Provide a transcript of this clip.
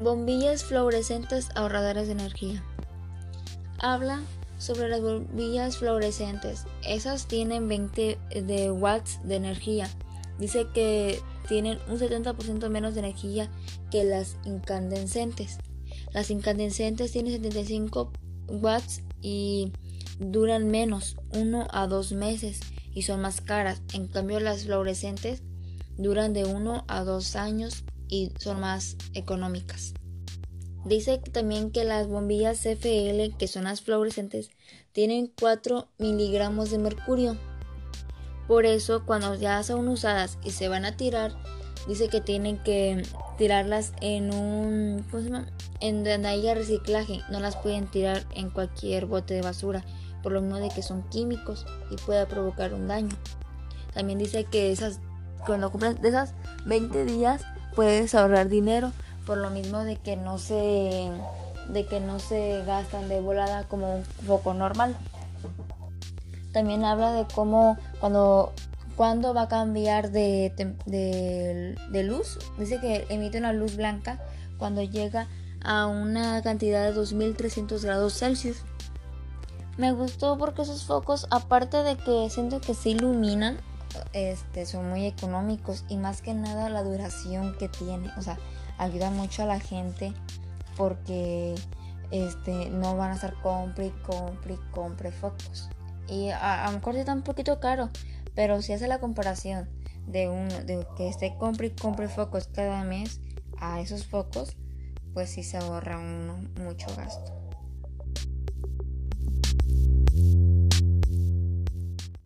Bombillas fluorescentes ahorradoras de energía. Habla sobre las bombillas fluorescentes. Esas tienen 20 de watts de energía. Dice que tienen un 70% menos de energía que las incandescentes. Las incandescentes tienen 75 watts y duran menos, 1 a 2 meses y son más caras. En cambio las fluorescentes duran de 1 a 2 años y son más económicas. Dice también que las bombillas CFL, que son las fluorescentes, tienen 4 miligramos de mercurio. Por eso, cuando ya son usadas y se van a tirar, dice que tienen que tirarlas en un. ¿cómo se llama? En donde haya reciclaje. No las pueden tirar en cualquier bote de basura, por lo mismo de que son químicos y puede provocar un daño. También dice que esas, cuando compras de esas 20 días, puedes ahorrar dinero por lo mismo de que no se de que no se gastan de volada como un foco normal. También habla de cómo cuando cuando va a cambiar de, de, luz. Dice que emite una luz blanca cuando llega a una cantidad de 2300 grados Celsius. Me gustó porque esos focos, aparte de que siento que se iluminan, este, son muy económicos y más que nada la duración que tiene. O sea, ayuda mucho a la gente porque este, no van a estar compre compre compre focos. Y a, lo mejor está un poquito caro, pero si hace la comparación de, uno, de que esté compre compre focos cada mes a esos focos, pues sí se ahorra uno mucho gasto.